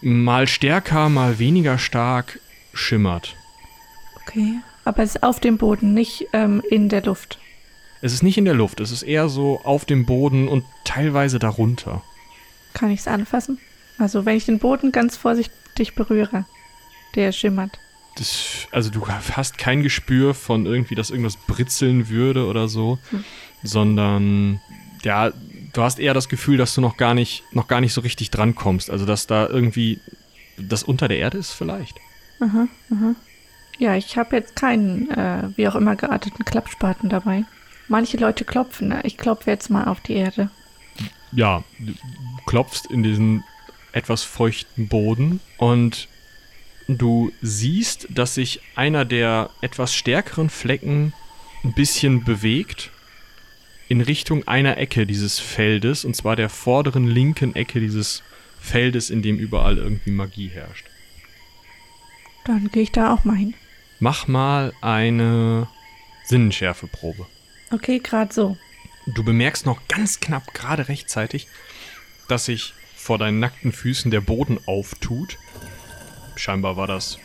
mal stärker, mal weniger stark schimmert. Okay. Aber es ist auf dem Boden, nicht ähm, in der Luft. Es ist nicht in der Luft, es ist eher so auf dem Boden und teilweise darunter. Kann ich es anfassen? Also wenn ich den Boden ganz vorsichtig berühre, der schimmert. Das, also du hast kein Gespür von irgendwie, dass irgendwas britzeln würde oder so, Hm. sondern ja, du hast eher das Gefühl, dass du noch gar nicht, noch gar nicht so richtig drankommst. Also dass da irgendwie das unter der Erde ist vielleicht. Aha, aha. Ja, ich habe jetzt keinen, äh, wie auch immer gearteten Klappspaten dabei. Manche Leute klopfen. ne? Ich klopfe jetzt mal auf die Erde. ja, du klopfst in diesen etwas feuchten Boden und du siehst, dass sich einer der etwas stärkeren Flecken ein bisschen bewegt in Richtung einer Ecke dieses Feldes, und zwar der vorderen linken Ecke dieses Feldes, in dem überall irgendwie Magie herrscht. Dann gehe ich da auch mal hin. Mach mal eine Sinnenschärfeprobe. Okay, gerade so. Du bemerkst noch ganz knapp, gerade rechtzeitig, dass sich vor deinen nackten Füßen der Boden auftut. Scheinbar war das.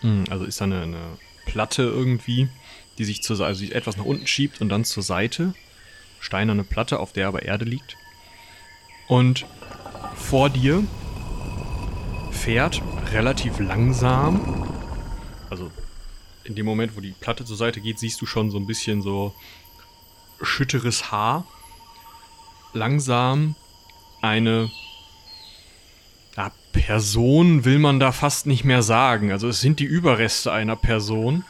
hm, Also ist da eine, eine Platte irgendwie, die sich zur also etwas nach unten schiebt und dann zur Seite. Steinerne Platte, auf der aber Erde liegt. Und vor dir fährt relativ langsam, also in dem Moment, wo die Platte zur Seite geht, siehst du schon so ein bisschen so schütteres Haar. Langsam eine ja, Person will man da fast nicht mehr sagen. Also es sind die Überreste einer Person.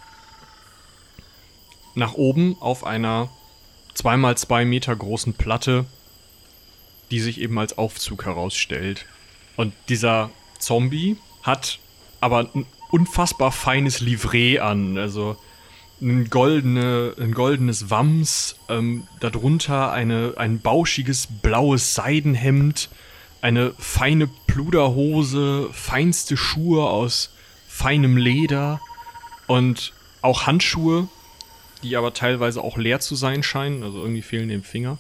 Nach oben auf einer 2x2 Meter großen Platte, die sich eben als Aufzug herausstellt. Und dieser Zombie hat aber ein unfassbar feines Livret an. Also ein, goldene, ein goldenes Wams, ähm, darunter eine, ein bauschiges blaues Seidenhemd, eine feine Pluderhose, feinste Schuhe aus feinem Leder und auch Handschuhe, die aber teilweise auch leer zu sein scheinen, also irgendwie fehlen dem Finger.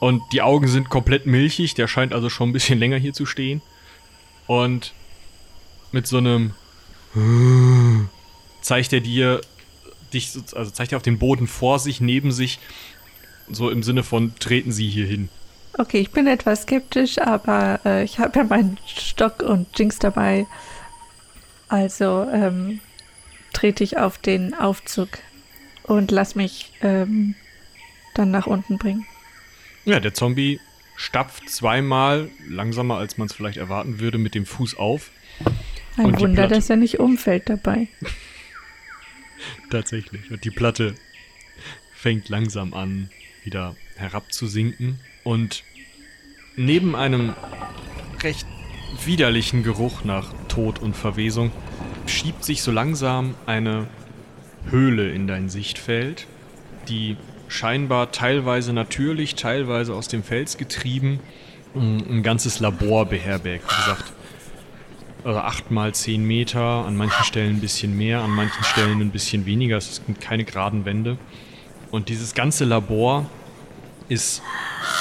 Und die Augen sind komplett milchig, der scheint also schon ein bisschen länger hier zu stehen. Und mit so einem zeigt er dir dich, so- also zeigt er auf den Boden vor sich, neben sich, so im Sinne von treten Sie hier hin. Okay, ich bin etwas skeptisch, aber äh, ich habe ja meinen Stock und Jinx dabei. Also ähm, trete ich auf den Aufzug und lass mich ähm, dann nach unten bringen. Ja, der Zombie stapft zweimal, langsamer als man es vielleicht erwarten würde, mit dem Fuß auf. Ein Wunder, Platte. dass er nicht umfällt dabei. Tatsächlich. Und die Platte fängt langsam an, wieder herabzusinken. Und neben einem recht widerlichen Geruch nach Tod und Verwesung schiebt sich so langsam eine Höhle in dein Sichtfeld, die scheinbar teilweise natürlich, teilweise aus dem Fels getrieben ein ein ganzes Labor beherbergt. Wie gesagt, also 8 mal 10 Meter, an manchen Stellen ein bisschen mehr, an manchen Stellen ein bisschen weniger. Es sind keine geraden Wände. Und dieses ganze Labor ist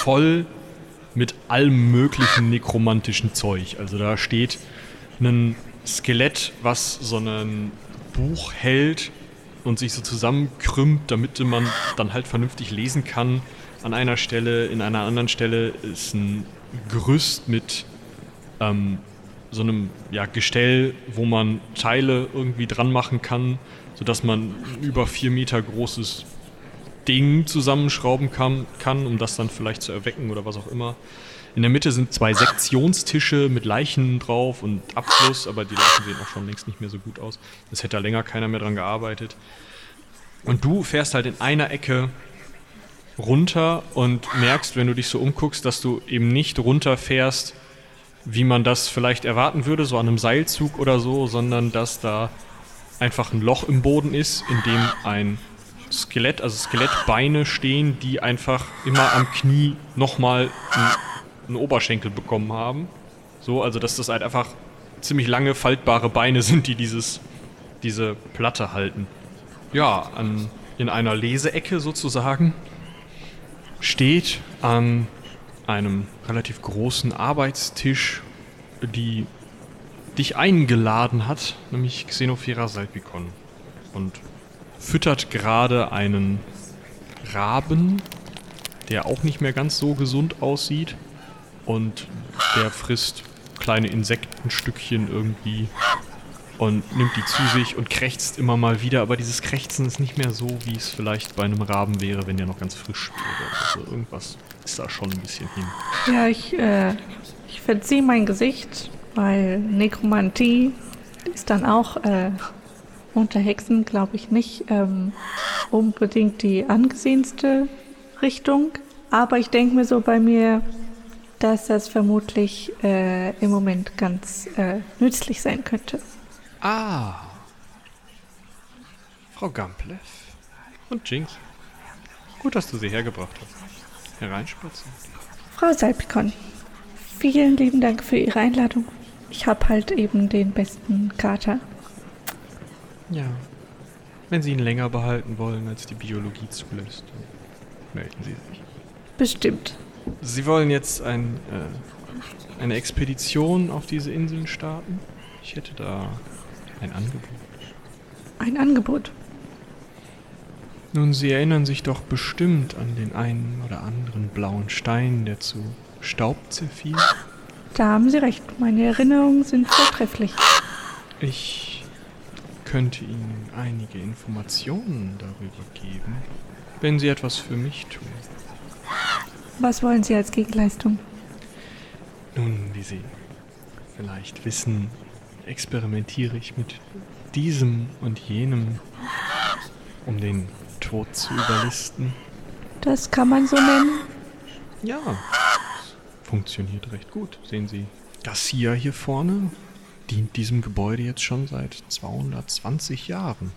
voll mit allem möglichen nekromantischen Zeug. Also da steht ein Skelett, was so ein Buch hält und sich so zusammenkrümmt, damit man dann halt vernünftig lesen kann. An einer Stelle, in einer anderen Stelle ist ein Gerüst mit ähm, so einem ja, Gestell, wo man Teile irgendwie dran machen kann, sodass man ein über vier Meter großes Ding zusammenschrauben kann, kann, um das dann vielleicht zu erwecken oder was auch immer. In der Mitte sind zwei Sektionstische mit Leichen drauf und Abfluss, aber die Leichen sehen auch schon längst nicht mehr so gut aus. Es hätte da länger keiner mehr dran gearbeitet. Und du fährst halt in einer Ecke runter und merkst, wenn du dich so umguckst, dass du eben nicht runterfährst, wie man das vielleicht erwarten würde, so an einem Seilzug oder so, sondern dass da einfach ein Loch im Boden ist, in dem ein Skelett, also Skelettbeine stehen, die einfach immer am Knie nochmal einen, Oberschenkel bekommen haben. So, also dass das halt einfach ziemlich lange faltbare Beine sind, die dieses, diese Platte halten. Ja, an, in einer Leseecke sozusagen steht an einem relativ großen Arbeitstisch, die dich eingeladen hat, nämlich Xenophera Salpicon. Und füttert gerade einen Raben, der auch nicht mehr ganz so gesund aussieht. Und der frisst kleine Insektenstückchen irgendwie und nimmt die zu sich und krächzt immer mal wieder. Aber dieses Krächzen ist nicht mehr so, wie es vielleicht bei einem Raben wäre, wenn der noch ganz frisch wäre. Also irgendwas ist da schon ein bisschen hin. Ja, ich, äh, ich verziehe mein Gesicht, weil Nekromantie ist dann auch äh, unter Hexen, glaube ich, nicht ähm, unbedingt die angesehenste Richtung. Aber ich denke mir so bei mir, dass das vermutlich äh, im Moment ganz äh, nützlich sein könnte. Ah. Frau Gamplev. Und Jinx. Gut, dass du sie hergebracht hast. Hereinspazieren. Frau Salpikon, vielen lieben Dank für Ihre Einladung. Ich habe halt eben den besten Kater. Ja. Wenn Sie ihn länger behalten wollen, als die Biologie zulässt, melden Sie sich. Bestimmt. Sie wollen jetzt ein, äh, eine Expedition auf diese Inseln starten? Ich hätte da ein Angebot. Ein Angebot. Nun, Sie erinnern sich doch bestimmt an den einen oder anderen blauen Stein, der zu Staub zerfiel. Da haben Sie recht. Meine Erinnerungen sind vortrefflich. Ich könnte Ihnen einige Informationen darüber geben, wenn Sie etwas für mich tun. Was wollen Sie als Gegenleistung? Nun, wie Sie vielleicht wissen, experimentiere ich mit diesem und jenem, um den Tod zu überlisten. Das kann man so nennen. Ja, funktioniert recht gut. Sehen Sie, Garcia hier vorne dient diesem Gebäude jetzt schon seit 220 Jahren.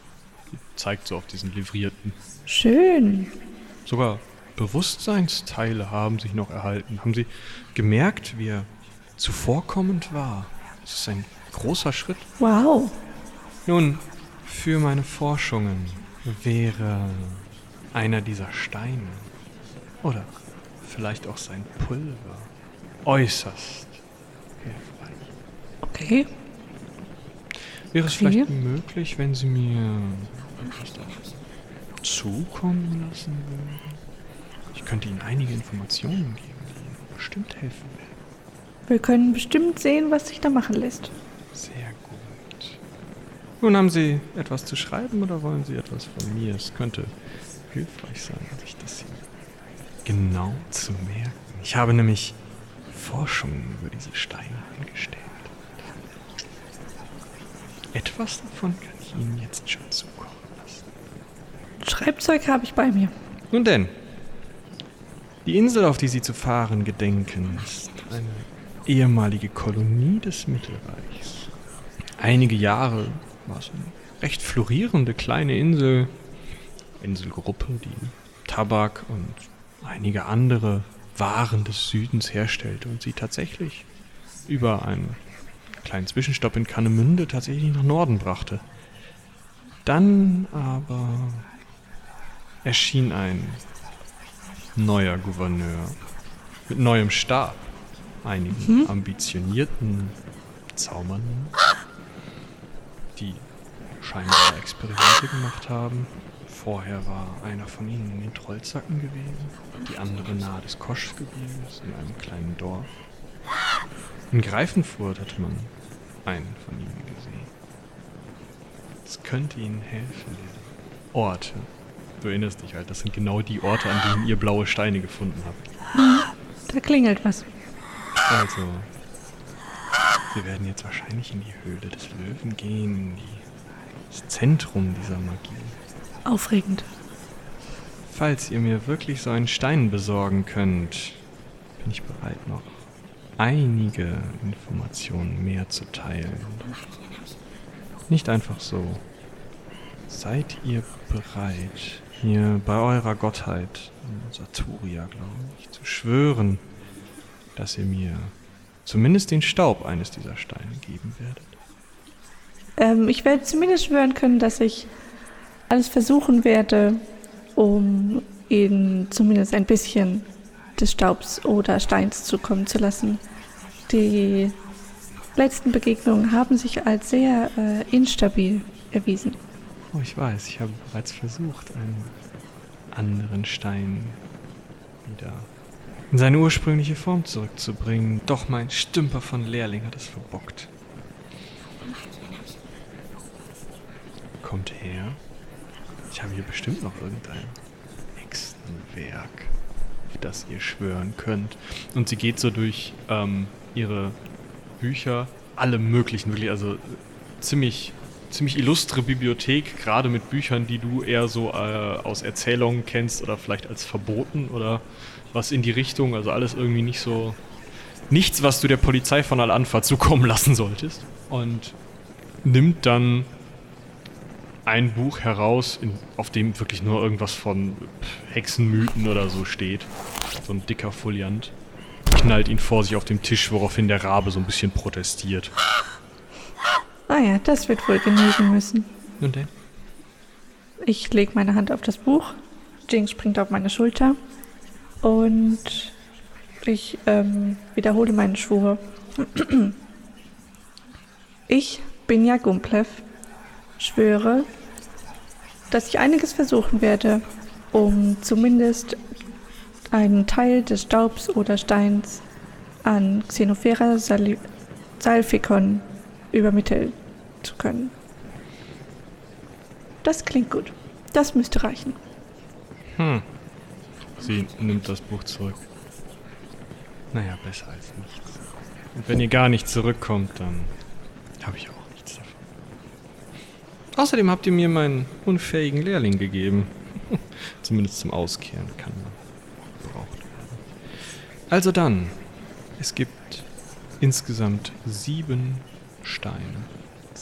Sie zeigt so auf diesen livrierten. Schön. Sogar Bewusstseinsteile haben sich noch erhalten. Haben Sie gemerkt, wie er zuvorkommend war? Das ist ein großer Schritt. Wow. Nun, für meine Forschungen wäre einer dieser Steine oder vielleicht auch sein Pulver äußerst hilfreich. Okay. Wäre es Okay. vielleicht möglich, wenn Sie mir zukommen lassen würden? Ich könnte Ihnen einige Informationen geben, die Ihnen bestimmt helfen werden. Wir können bestimmt sehen, was sich da machen lässt. Sehr gut. Nun haben Sie etwas zu schreiben oder wollen Sie etwas von mir? Es könnte hilfreich sein, sich das hier genau zu merken. Ich habe nämlich Forschungen über diese Steine angestellt. Etwas davon kann ich Ihnen jetzt schon zukommen lassen. Schreibzeug habe ich bei mir. Nun denn, die Insel, auf die Sie zu fahren gedenken, ist eine ehemalige Kolonie des Mittelreichs. Einige Jahre war es eine recht florierende kleine Insel, Inselgruppe, die Tabak und einige andere Waren des Südens herstellte und sie tatsächlich über einen kleinen Zwischenstopp in Kannemünde tatsächlich nach Norden brachte. Dann aber erschien ein neuer Gouverneur mit neuem Stab, einigen ambitionierten Zaubern, die scheinbar Experimente gemacht haben. Vorher war einer von ihnen in den Trollzacken gewesen, die andere nahe des Koschgebirges in einem kleinen Dorf. In Greifenfurt hatte man einen von ihnen gesehen. Es könnte ihnen helfen. Orte. Du erinnerst dich halt, das sind genau die Orte, an denen ihr blaue Steine gefunden habt. Da klingelt was. Also, wir werden jetzt wahrscheinlich in die Höhle des Löwen gehen, in das Zentrum dieser Magie. Aufregend. Falls ihr mir wirklich so einen Stein besorgen könnt, bin ich bereit, noch einige Informationen mehr zu teilen. Nicht einfach so. Seid ihr bereit, hier bei eurer Gottheit, Saturia, glaube ich, zu schwören, dass ihr mir zumindest den Staub eines dieser Steine geben werdet. Ähm, ich werde zumindest schwören können, dass ich alles versuchen werde, um ihnen zumindest ein bisschen des Staubs oder Steins zukommen zu lassen. Die letzten Begegnungen haben sich als sehr äh, instabil erwiesen. Oh, ich weiß, ich habe bereits versucht, einen anderen Stein wieder in seine ursprüngliche Form zurückzubringen. Doch mein Stümper von Lehrling hat es verbockt. Kommt her. Ich habe hier bestimmt noch irgendein Hexenwerk, auf das ihr schwören könnt. Und sie geht so durch ähm, ihre Bücher, alle möglichen, wirklich, also ziemlich, ziemlich illustre Bibliothek, gerade mit Büchern, die du eher so äh, aus Erzählungen kennst oder vielleicht als verboten oder was in die Richtung, also alles irgendwie nicht so. Nichts, was du der Polizei von Al-Anfa zukommen lassen solltest. Und nimmt dann ein Buch heraus, in, auf dem wirklich nur irgendwas von Hexenmythen oder so steht. So ein dicker Foliant. Knallt ihn vor sich auf dem Tisch, woraufhin der Rabe so ein bisschen protestiert. Ah ja, das wird wohl genügen müssen. Nun denn? Ich lege meine Hand auf das Buch. Jinx springt auf meine Schulter. Und ich ähm, wiederhole meinen Schwur. Ich, Binja Gumplev, schwöre, dass ich einiges versuchen werde, um zumindest einen Teil des Staubs oder Steins an Xenophera salficon übermitteln zu können. Das klingt gut. Das müsste reichen. Hm. Sie nimmt das Buch zurück. Naja, besser als nichts. Und wenn ihr gar nicht zurückkommt, dann habe ich auch nichts davon. Außerdem habt ihr mir meinen unfähigen Lehrling gegeben. Zumindest zum Auskehren kann man gebraucht werden. Also dann, es gibt insgesamt sieben Steine.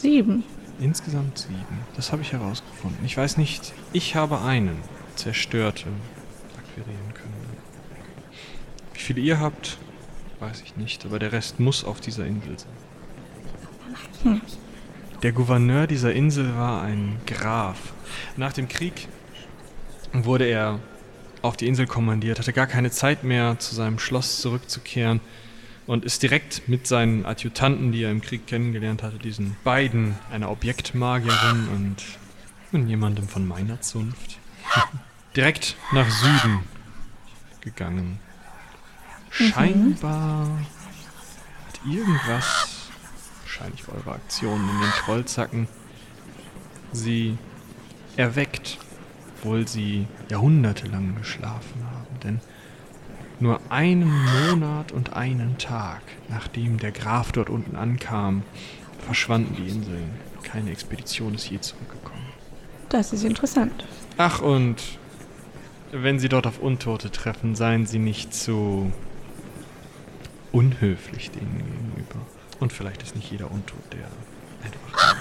Sieben. Insgesamt sieben. Das habe ich herausgefunden. Ich weiß nicht, ich habe einen zerstörten akquirieren können. Wie viele ihr habt, weiß ich nicht, aber der Rest muss auf dieser Insel sein. Der Gouverneur dieser Insel war ein Graf. Nach dem Krieg wurde er auf die Insel kommandiert, hatte gar keine Zeit mehr, zu seinem Schloss zurückzukehren und ist direkt mit seinen Adjutanten, die er im Krieg kennengelernt hatte, diesen beiden, einer Objektmagierin und, und jemandem von meiner Zunft, direkt nach Süden gegangen. Scheinbar hat irgendwas, wahrscheinlich eure Aktionen in den Trollzacken, sie erweckt, obwohl sie jahrhundertelang geschlafen haben. Denn nur einen Monat und einen Tag, nachdem der Graf dort unten ankam, verschwanden die Inseln. Keine Expedition ist je zurückgekommen. Das ist interessant. Ach, und wenn Sie dort auf Untote treffen, seien Sie nicht zu unhöflich denen gegenüber. Und vielleicht ist nicht jeder Untot, der einfach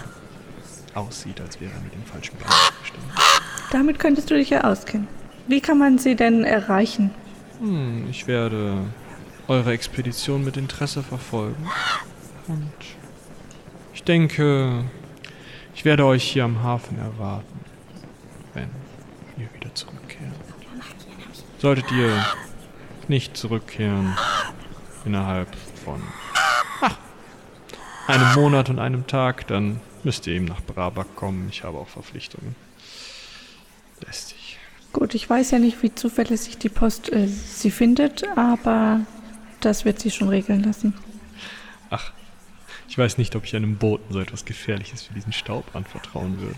aussieht, als wäre er mit dem falschen Bein bestimmt. Damit könntest du dich ja auskennen. Wie kann man sie denn erreichen? Hm, ich werde eure Expedition mit Interesse verfolgen. Und ich denke, ich werde euch hier am Hafen erwarten, wenn ihr wieder zurückkehrt. Solltet ihr nicht zurückkehren innerhalb von ah, einem Monat und einem Tag, dann müsst ihr eben nach Brabak kommen. Ich habe auch Verpflichtungen. Lästig. Gut, ich weiß ja nicht, wie zuverlässig die Post äh, sie findet, aber das wird sie schon regeln lassen. Ach, ich weiß nicht, ob ich einem Boten so etwas Gefährliches wie diesen Staub anvertrauen würde.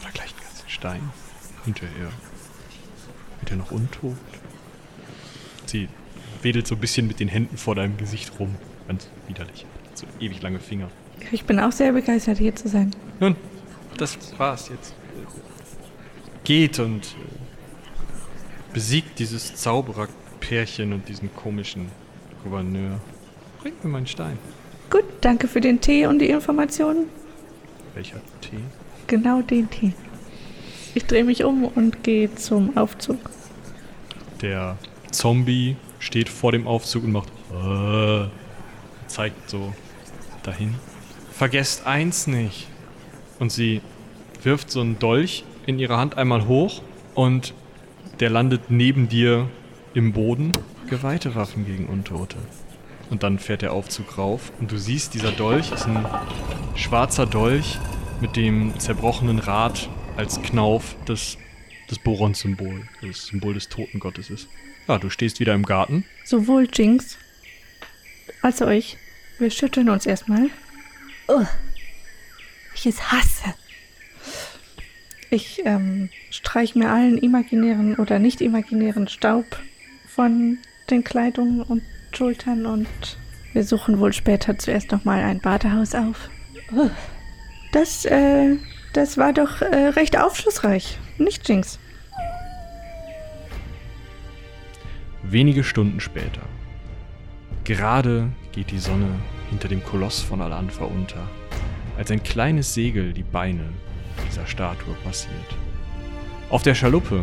Oder gleich einen ganzen Stein. Hinterher wird er noch untot. Sie wedelt so ein bisschen mit den Händen vor deinem Gesicht rum. Ganz widerlich. So ewig lange Finger. Ich bin auch sehr begeistert, hier zu sein. Nun, das war's jetzt. Geht und äh, besiegt dieses Zaubererpärchen und diesen komischen Gouverneur. Bringt mir meinen Stein. Gut, danke für den Tee und die Informationen. Welcher Tee? Genau den Tee. Ich drehe mich um und gehe zum Aufzug. Der Zombie steht vor dem Aufzug und macht äh, zeigt so dahin. Vergesst eins nicht. Und sie wirft so einen Dolch in ihrer Hand einmal hoch und der landet neben dir im Boden. Geweihte Waffen gegen Untote. Und dann fährt der Aufzug rauf und du siehst, dieser Dolch ist ein schwarzer Dolch mit dem zerbrochenen Rad als Knauf des, des Boron-Symbol, das Symbol des Totengottes ist. Ja, du stehst wieder im Garten. Sowohl Jinx als auch ich. Wir schütteln uns erstmal. Oh, ich es hasse. Ich ähm, streich mir allen imaginären oder nicht imaginären Staub von den Kleidungen und Schultern und wir suchen wohl später zuerst nochmal ein Badehaus auf. Das, äh, das war doch äh, recht aufschlussreich, nicht Jinx? Wenige Stunden später. Gerade geht die Sonne hinter dem Koloss von Al-Anfa unter, als ein kleines Segel die Beine dieser Statue passiert. Auf der Schaluppe,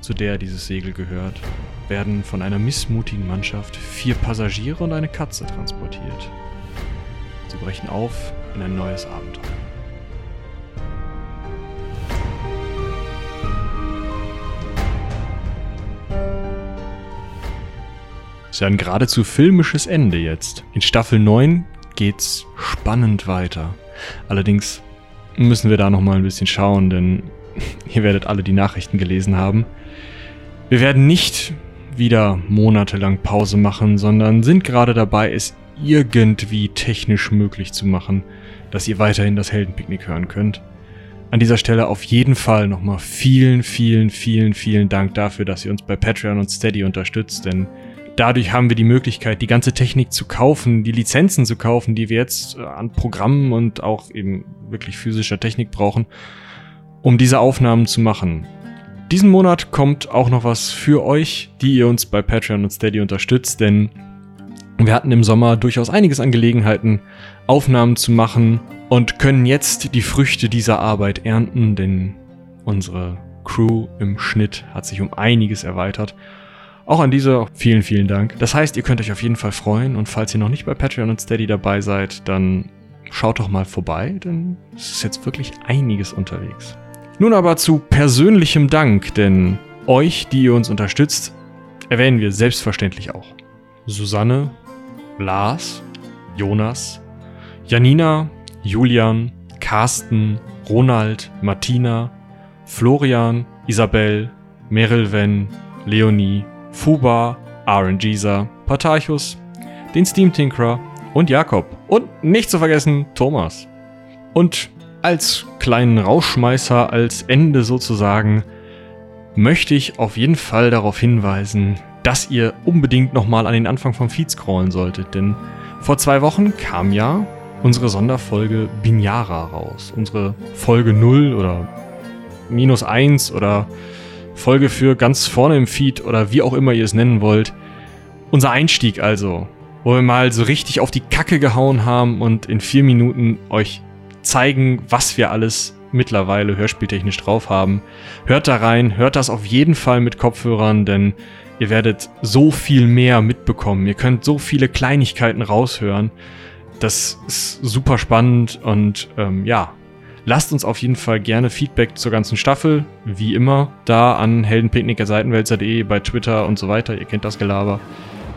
zu der dieses Segel gehört, werden von einer missmutigen Mannschaft vier Passagiere und eine Katze transportiert. Sie brechen auf in ein neues Abenteuer. Es ist ja ein geradezu filmisches Ende jetzt. In Staffel 9 geht's spannend weiter. Allerdings müssen wir da nochmal ein bisschen schauen, denn ihr werdet alle die Nachrichten gelesen haben. Wir werden nicht wieder monatelang Pause machen, sondern sind gerade dabei, es irgendwie technisch möglich zu machen, dass ihr weiterhin das Heldenpicknick hören könnt. An dieser Stelle auf jeden Fall nochmal vielen, vielen, vielen, vielen Dank dafür, dass ihr uns bei Patreon und Steady unterstützt, denn dadurch haben wir die Möglichkeit, die ganze Technik zu kaufen, die Lizenzen zu kaufen, die wir jetzt äh, an Programmen und auch eben wirklich physischer Technik brauchen, um diese Aufnahmen zu machen. Diesen Monat kommt auch noch was für euch, die ihr uns bei Patreon und Steady unterstützt, denn wir hatten im Sommer durchaus einiges an Gelegenheiten, Aufnahmen zu machen und können jetzt die Früchte dieser Arbeit ernten, denn unsere Crew im Schnitt hat sich um einiges erweitert. Auch an dieser vielen, vielen Dank. Das heißt, ihr könnt euch auf jeden Fall freuen und falls ihr noch nicht bei Patreon und Steady dabei seid, dann schaut doch mal vorbei, denn es ist jetzt wirklich einiges unterwegs. Nun aber zu persönlichem Dank, denn euch, die ihr uns unterstützt, erwähnen wir selbstverständlich auch. Susanne, Lars, Jonas, Janina, Julian, Carsten, Ronald, Martina, Florian, Isabel, Merilven, Leonie, Fuba, RNGeser, Patarchus, den Steam Tinkerer und Jakob. Und nicht zu vergessen Thomas. Und als kleinen Rauschmeißer, als Ende sozusagen, möchte ich auf jeden Fall darauf hinweisen, dass ihr unbedingt nochmal an den Anfang vom Feed scrollen solltet, denn vor zwei Wochen kam ja unsere Sonderfolge Binyara raus. Unsere Folge 0 oder minus 1 oder Folge für ganz vorne im Feed oder wie auch immer ihr es nennen wollt. Unser Einstieg also, wo wir mal so richtig auf die Kacke gehauen haben und in vier Minuten euch zeigen, was wir alles mittlerweile hörspieltechnisch drauf haben. Hört da rein, hört das auf jeden Fall mit Kopfhörern, denn ihr werdet so viel mehr mitbekommen. Ihr könnt so viele Kleinigkeiten raushören. Das ist super spannend und ähm, ja, lasst uns auf jeden Fall gerne Feedback zur ganzen Staffel, wie immer, da an heldenpicknicker.seitenwälzer.de, bei Twitter und so weiter. Ihr kennt das Gelaber.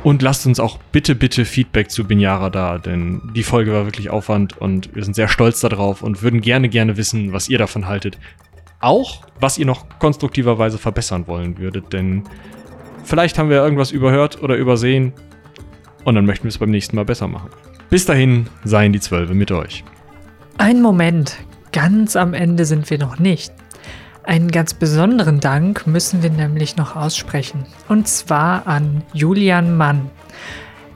Und lasst uns auch bitte, bitte Feedback zu Binyara da, denn die Folge war wirklich Aufwand und wir sind sehr stolz darauf und würden gerne, gerne wissen, was ihr davon haltet. Auch, was ihr noch konstruktiverweise verbessern wollen würdet, denn vielleicht haben wir irgendwas überhört oder übersehen und dann möchten wir es beim nächsten Mal besser machen. Bis dahin seien die Zwölfe mit euch. Ein Moment, ganz am Ende sind wir noch nicht. Einen ganz besonderen Dank müssen wir nämlich noch aussprechen. Und zwar an Julian Mann.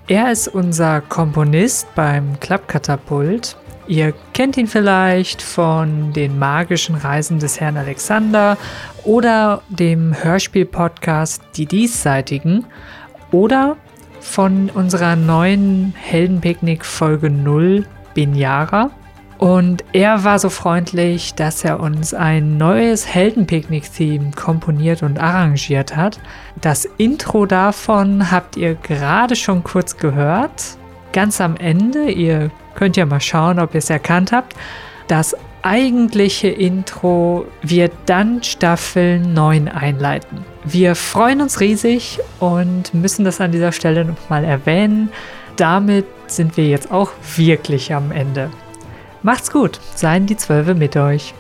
Er ist unser Komponist beim Klappkatapult. Ihr kennt ihn vielleicht von den magischen Reisen des Herrn Alexander oder dem Hörspiel-Podcast Die Diesseitigen oder von unserer neuen Heldenpicknick Folge 0 Binyara Und er war so freundlich, dass er uns ein neues Heldenpicknick-Theme komponiert und arrangiert hat. Das Intro davon habt ihr gerade schon kurz gehört. Ganz am Ende, ihr könnt ja mal schauen, ob ihr es erkannt habt. Das eigentliche Intro wird dann Staffel 9 einleiten. Wir freuen uns riesig und müssen das an dieser Stelle nochmal erwähnen. Damit sind wir jetzt auch wirklich am Ende. Macht's gut, seien die Zwölfe mit euch.